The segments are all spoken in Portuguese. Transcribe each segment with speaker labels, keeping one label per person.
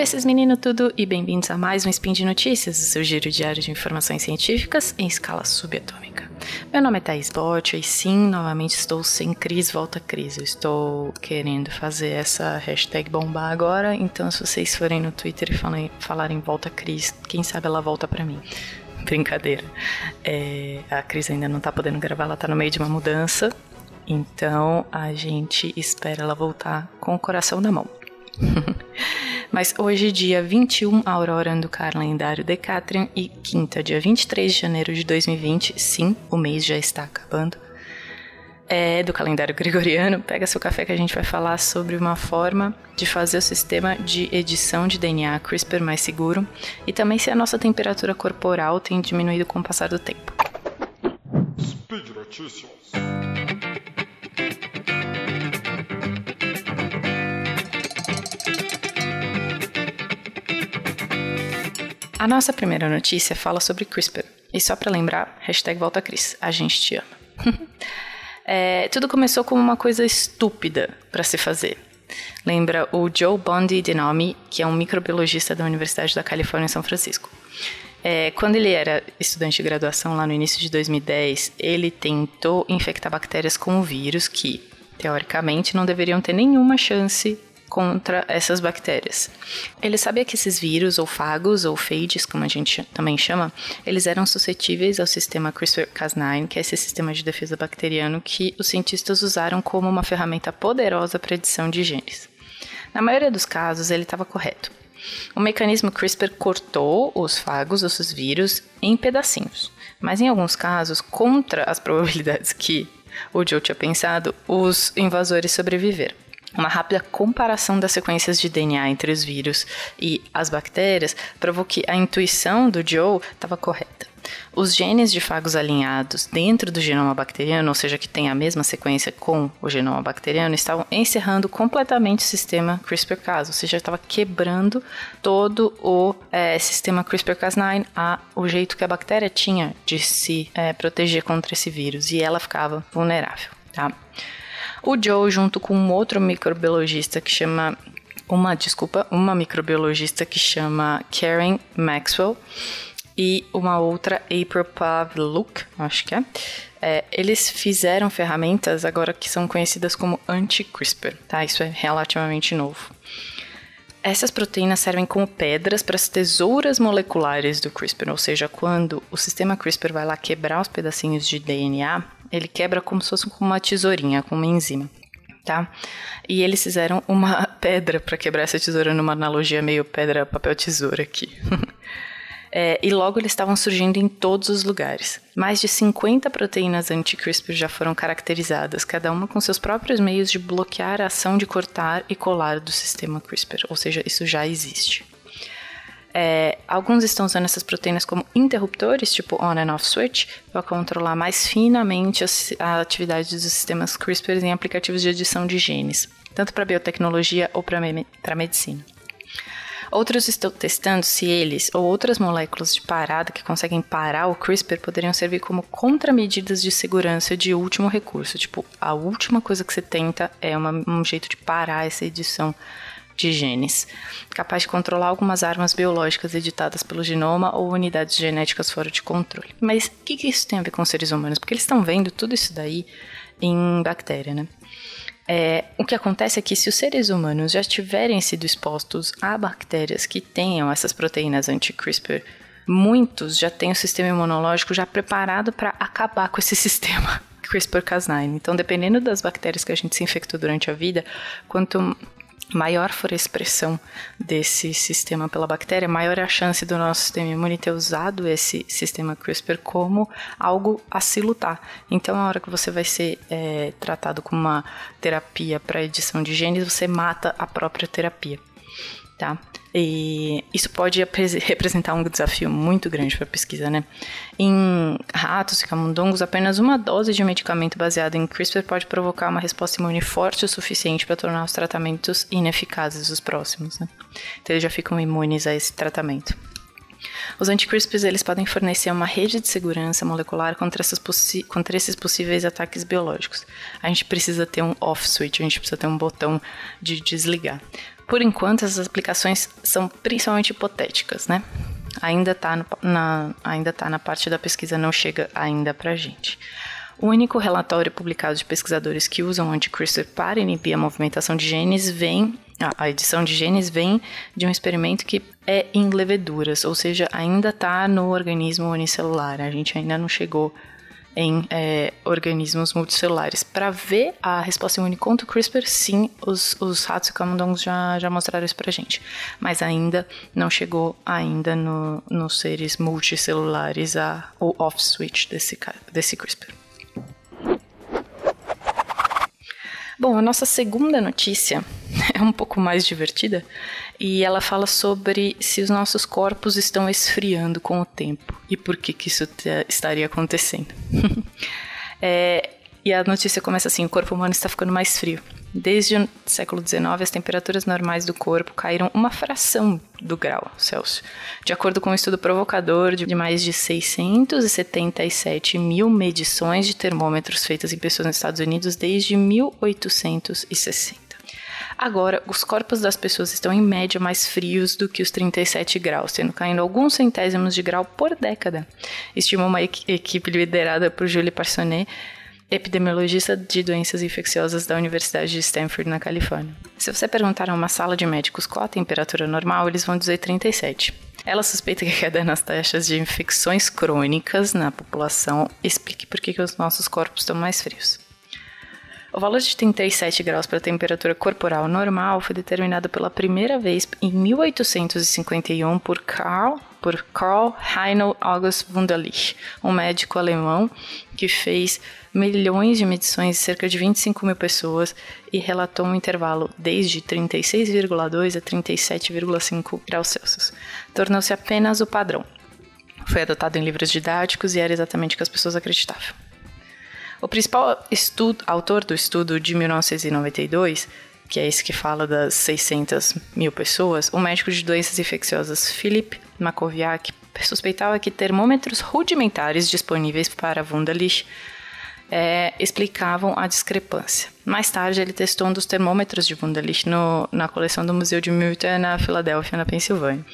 Speaker 1: precis menino tudo e bem-vindos a mais um Spin de Notícias, o seu giro diário de informações científicas em escala subatômica. Meu nome é Thaís Bott e sim, novamente estou sem Cris Volta Cris. Eu estou querendo fazer essa hashtag bombar agora, então se vocês forem no Twitter e falarem, falarem Volta Cris, quem sabe ela volta para mim. Brincadeira. É, a Cris ainda não tá podendo gravar, ela tá no meio de uma mudança, então a gente espera ela voltar com o coração na mão. Mas hoje, dia 21, Aurora do calendário Decatrian e quinta, dia 23 de janeiro de 2020, sim, o mês já está acabando, é do calendário gregoriano. Pega seu café que a gente vai falar sobre uma forma de fazer o sistema de edição de DNA CRISPR mais seguro e também se a nossa temperatura corporal tem diminuído com o passar do tempo. Speed Notícias. A nossa primeira notícia fala sobre CRISPR. E só para lembrar, hashtag volta Cris, a gente te ama. é, tudo começou como uma coisa estúpida para se fazer. Lembra o Joe Bondi Denomi, que é um microbiologista da Universidade da Califórnia em São Francisco. É, quando ele era estudante de graduação lá no início de 2010, ele tentou infectar bactérias com o vírus que, teoricamente, não deveriam ter nenhuma chance contra essas bactérias. Ele sabia que esses vírus, ou fagos, ou phages, como a gente também chama, eles eram suscetíveis ao sistema CRISPR-Cas9, que é esse sistema de defesa bacteriano que os cientistas usaram como uma ferramenta poderosa para edição de genes. Na maioria dos casos, ele estava correto. O mecanismo CRISPR cortou os fagos, os vírus, em pedacinhos, mas em alguns casos, contra as probabilidades que o Joe tinha pensado, os invasores sobreviveram. Uma rápida comparação das sequências de DNA entre os vírus e as bactérias provou que a intuição do Joe estava correta. Os genes de fagos alinhados dentro do genoma bacteriano, ou seja, que tem a mesma sequência com o genoma bacteriano, estavam encerrando completamente o sistema CRISPR-Cas, ou seja, estava quebrando todo o é, sistema CRISPR-Cas9, o jeito que a bactéria tinha de se é, proteger contra esse vírus, e ela ficava vulnerável. Tá? O Joe, junto com um outro microbiologista que chama uma, desculpa, uma microbiologista que chama Karen Maxwell e uma outra April Pavluk, acho que é, é, eles fizeram ferramentas agora que são conhecidas como anti-CRISPR, tá? Isso é relativamente novo. Essas proteínas servem como pedras para as tesouras moleculares do CRISPR, ou seja, quando o sistema CRISPR vai lá quebrar os pedacinhos de DNA, ele quebra como se fosse com uma tesourinha, com uma enzima. Tá? E eles fizeram uma pedra para quebrar essa tesoura numa analogia meio pedra, papel, tesoura aqui. é, e logo eles estavam surgindo em todos os lugares. Mais de 50 proteínas anti-CRISPR já foram caracterizadas, cada uma com seus próprios meios de bloquear a ação de cortar e colar do sistema CRISPR, ou seja, isso já existe. É, alguns estão usando essas proteínas como interruptores, tipo on and off switch, para controlar mais finamente a, atividade dos sistemas CRISPR em aplicativos de edição de genes, tanto para biotecnologia ou para me medicina. Outros estão testando se eles ou outras moléculas de parada que conseguem parar o CRISPR poderiam servir como contramedidas de segurança de último recurso. Tipo, a última coisa que você tenta é uma, um jeito de parar essa edição de genes, capaz de controlar algumas armas biológicas editadas pelo genoma ou unidades genéticas fora de controle. Mas o que, que isso tem a ver com seres humanos? Porque eles estão vendo tudo isso daí em bactéria, né? É, o que acontece é que se os seres humanos já tiverem sido expostos a bactérias que tenham essas proteínas anti-CRISPR, muitos já têm o sistema imunológico já preparado para acabar com esse sistema CRISPR-Cas9. Então, dependendo das bactérias que a gente se infectou durante a vida, quanto maior for a expressão desse sistema pela bactéria, maior é a chance do nosso sistema imune ter usado esse sistema CRISPR como algo a se lutar. Então, a hora que você vai ser é, tratado com uma terapia para edição de genes, você mata a própria terapia tá? E isso pode representar um desafio muito grande para a pesquisa, né? Em ratos e camundongos, apenas uma dose de medicamento baseado em CRISPR pode provocar uma resposta imune forte o suficiente para tornar os tratamentos ineficazes os próximos, né? Então eles já ficam imunes a esse tratamento. Os anticrisprs eles podem fornecer uma rede de segurança molecular contra, contra, esses possíveis ataques biológicos. A gente precisa ter um off switch, a gente precisa ter um botão de desligar. Por enquanto, essas aplicações são principalmente hipotéticas, né? Ainda está na, ainda tá na parte da pesquisa, não chega ainda para a gente. O único relatório publicado de pesquisadores que usam anti-CRISPR para inibir a movimentação de genes vem a edição de genes vem de um experimento que é em leveduras, ou seja, ainda está no organismo unicelular. A gente ainda não chegou em é, organismos multicelulares. Para ver a resposta imune contra o CRISPR, sim, os, os ratos e camundongos já, já mostraram isso para gente. Mas ainda não chegou ainda no, nos seres multicelulares a, o off-switch desse, desse CRISPR. Bom, a nossa segunda notícia é um pouco mais divertida e ela fala sobre se os nossos corpos estão esfriando com o tempo e por que, que isso estaria acontecendo. é, e a notícia começa assim: o corpo humano está ficando mais frio. Desde o século XIX, as temperaturas normais do corpo caíram uma fração do grau Celsius, de acordo com um estudo provocador de mais de 677 mil medições de termômetros feitas em pessoas nos Estados Unidos desde 1860. Agora, os corpos das pessoas estão em média mais frios do que os 37 graus, tendo caindo alguns centésimos de grau por década, estima uma equipe liderada por Julie Parsonnet epidemiologista de doenças infecciosas da Universidade de Stanford, na Califórnia. Se você perguntar a uma sala de médicos qual a temperatura normal, eles vão dizer 37. Ela suspeita que a queda nas taxas de infecções crônicas na população explique por que os nossos corpos estão mais frios. O valor de 37 graus para a temperatura corporal normal foi determinado pela primeira vez em 1851 por Karl, por Karl Heinel August Wunderlich, um médico alemão que fez milhões de medições de cerca de 25 mil pessoas e relatou um intervalo desde 36,2 a 37,5 graus Celsius. Tornou-se apenas o padrão. Foi adotado em livros didáticos e era exatamente o que as pessoas acreditavam. O principal estudo, autor do estudo de 1992, que é esse que fala das 600 mil pessoas, o médico de doenças infecciosas Philip Makoviak suspeitava que termômetros rudimentares disponíveis para Wunderlich é, explicavam a discrepância. Mais tarde, ele testou um dos termômetros de Wunderlich no, na coleção do Museu de Milton, na Filadélfia, na Pensilvânia,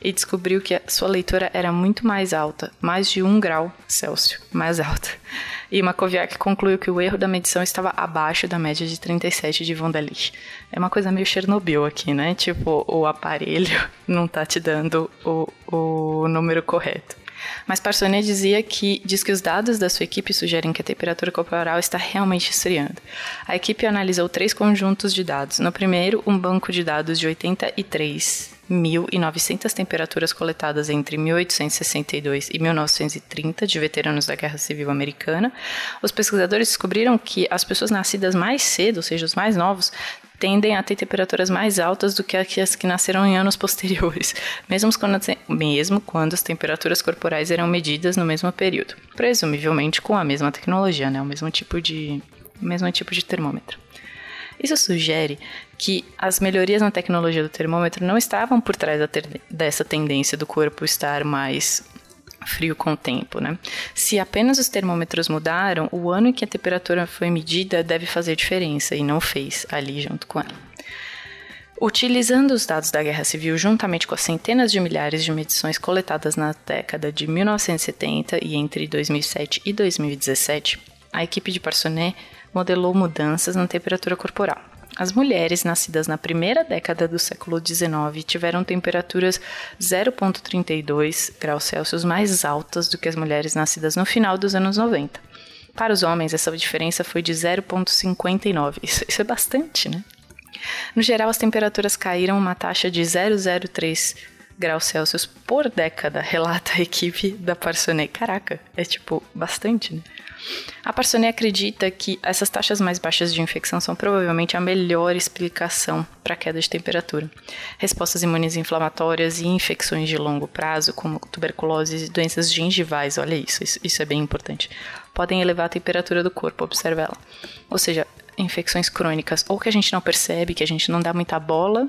Speaker 1: e descobriu que a sua leitura era muito mais alta, mais de um grau Celsius mais alta. E Makoviak concluiu que o erro da medição estava abaixo da média de 37 de Wunderlich. É uma coisa meio Chernobyl aqui, né? Tipo, o aparelho não tá te dando o, o número correto. Mas Parsonnet dizia que diz que os dados da sua equipe sugerem que a temperatura corporal está realmente esfriando. A equipe analisou três conjuntos de dados. No primeiro, um banco de dados de 83 1.900 temperaturas coletadas entre 1862 e 1930 de veteranos da Guerra Civil Americana, os pesquisadores descobriram que as pessoas nascidas mais cedo, ou seja, os mais novos, tendem a ter temperaturas mais altas do que as que nasceram em anos posteriores, mesmo quando, mesmo quando as temperaturas corporais eram medidas no mesmo período, presumivelmente com a mesma tecnologia, né, o mesmo tipo de, o mesmo tipo de termômetro. Isso sugere que as melhorias na tecnologia do termômetro não estavam por trás dessa tendência do corpo estar mais frio com o tempo, né? Se apenas os termômetros mudaram, o ano em que a temperatura foi medida deve fazer diferença e não fez ali junto com ela. Utilizando os dados da Guerra Civil juntamente com as centenas de milhares de medições coletadas na década de 1970 e entre 2007 e 2017, a equipe de Parsonnet modelou mudanças na temperatura corporal. As mulheres nascidas na primeira década do século XIX tiveram temperaturas 0,32 graus Celsius mais altas do que as mulheres nascidas no final dos anos 90. Para os homens, essa diferença foi de 0,59. Isso, isso é bastante, né? No geral, as temperaturas caíram uma taxa de 0,03 graus Celsius por década, relata a equipe da Parsonnet. Caraca, é tipo bastante, né? A Parsonnet acredita que essas taxas mais baixas de infecção são provavelmente a melhor explicação para a queda de temperatura. Respostas imunes inflamatórias e infecções de longo prazo, como tuberculose e doenças gengivais, olha isso, isso, isso é bem importante, podem elevar a temperatura do corpo, observe ela. Ou seja, infecções crônicas ou que a gente não percebe, que a gente não dá muita bola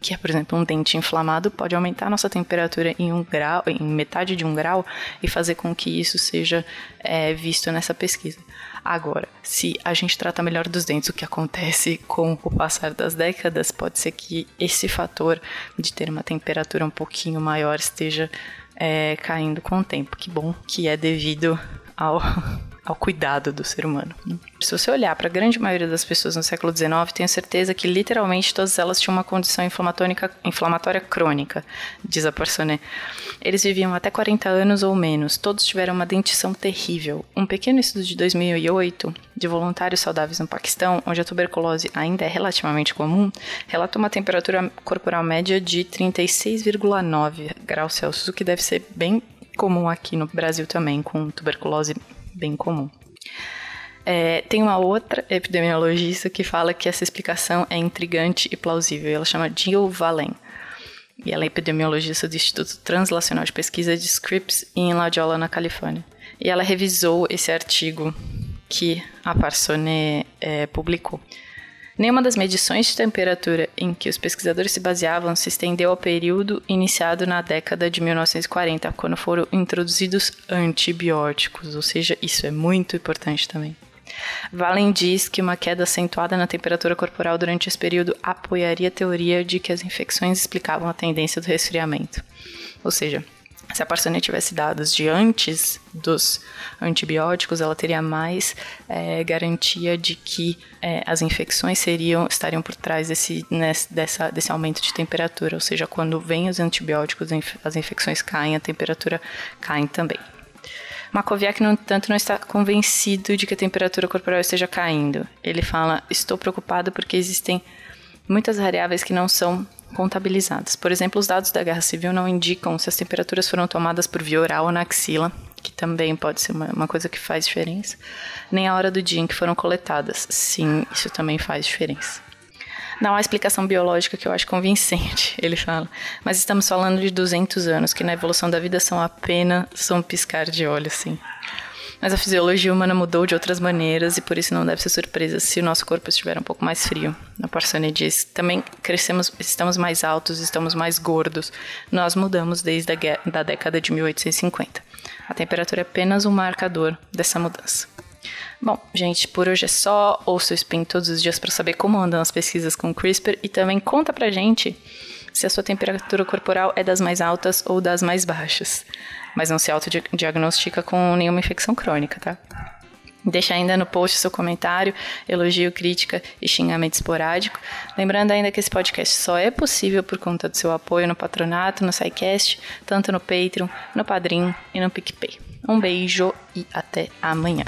Speaker 1: que é, por exemplo, um dente inflamado, pode aumentar a nossa temperatura em um grau, em metade de um grau, e fazer com que isso seja é, visto nessa pesquisa. Agora, se a gente trata melhor dos dentes, o que acontece com o passar das décadas, pode ser que esse fator de ter uma temperatura um pouquinho maior esteja é, caindo com o tempo. Que bom que é devido ao ao cuidado do ser humano. Se você olhar para a grande maioria das pessoas no século XIX, tenho certeza que literalmente todas elas tinham uma condição inflamatória crônica, diz a Parsonet. Eles viviam até 40 anos ou menos, todos tiveram uma dentição terrível. Um pequeno estudo de 2008 de voluntários saudáveis no Paquistão, onde a tuberculose ainda é relativamente comum, relata uma temperatura corporal média de 36,9 graus Celsius, o que deve ser bem comum aqui no Brasil também, com tuberculose bem comum. É, tem uma outra epidemiologista que fala que essa explicação é intrigante e plausível. Ela chama Jill Valen. E ela é epidemiologista do Instituto Translacional de Pesquisa de Scripps em La Jolla, na Califórnia. E ela revisou esse artigo que a Parsone é, publicou. Nenhuma das medições de temperatura em que os pesquisadores se baseavam se estendeu ao período iniciado na década de 1940, quando foram introduzidos antibióticos, ou seja, isso é muito importante também. Valen diz que uma queda acentuada na temperatura corporal durante esse período apoiaria a teoria de que as infecções explicavam a tendência do resfriamento. Ou seja, se a Parsonê tivesse dados de antes dos antibióticos, ela teria mais é, garantia de que é, as infecções seriam estariam por trás desse, nesse, dessa, desse aumento de temperatura, ou seja, quando vêm os antibióticos, as infecções caem, a temperatura cai também. Makoviak, no entanto, não está convencido de que a temperatura corporal esteja caindo. Ele fala: Estou preocupado porque existem muitas variáveis que não são contabilizadas. Por exemplo, os dados da Guerra Civil não indicam se as temperaturas foram tomadas por via oral ou na axila, que também pode ser uma, uma, coisa que faz diferença, nem a hora do dia em que foram coletadas. Sim, isso também faz diferença. Não há explicação biológica que eu acho convincente, ele fala. Mas estamos falando de 200 anos, que na evolução da vida são apenas um piscar de olhos, sim. Mas a fisiologia humana mudou de outras maneiras e por isso não deve ser surpresa se o nosso corpo estiver um pouco mais frio. A Parsone diz: também crescemos, estamos mais altos, estamos mais gordos. Nós mudamos desde a da década de 1850. A temperatura é apenas um marcador dessa mudança. Bom, gente, por hoje é só. Ouça o Spin todos os dias para saber como andam as pesquisas com CRISPR e também conta pra gente se a sua temperatura corporal é das mais altas ou das mais baixas mas não se autodiagnostica com nenhuma infecção crônica, tá? Deixa ainda no post seu comentário, elogio, crítica e xingamento esporádico. Lembrando ainda que esse podcast só é possível por conta do seu apoio no patronato, no SciCast, tanto no Patreon, no Padrim e no PicPay. Um beijo e até amanhã.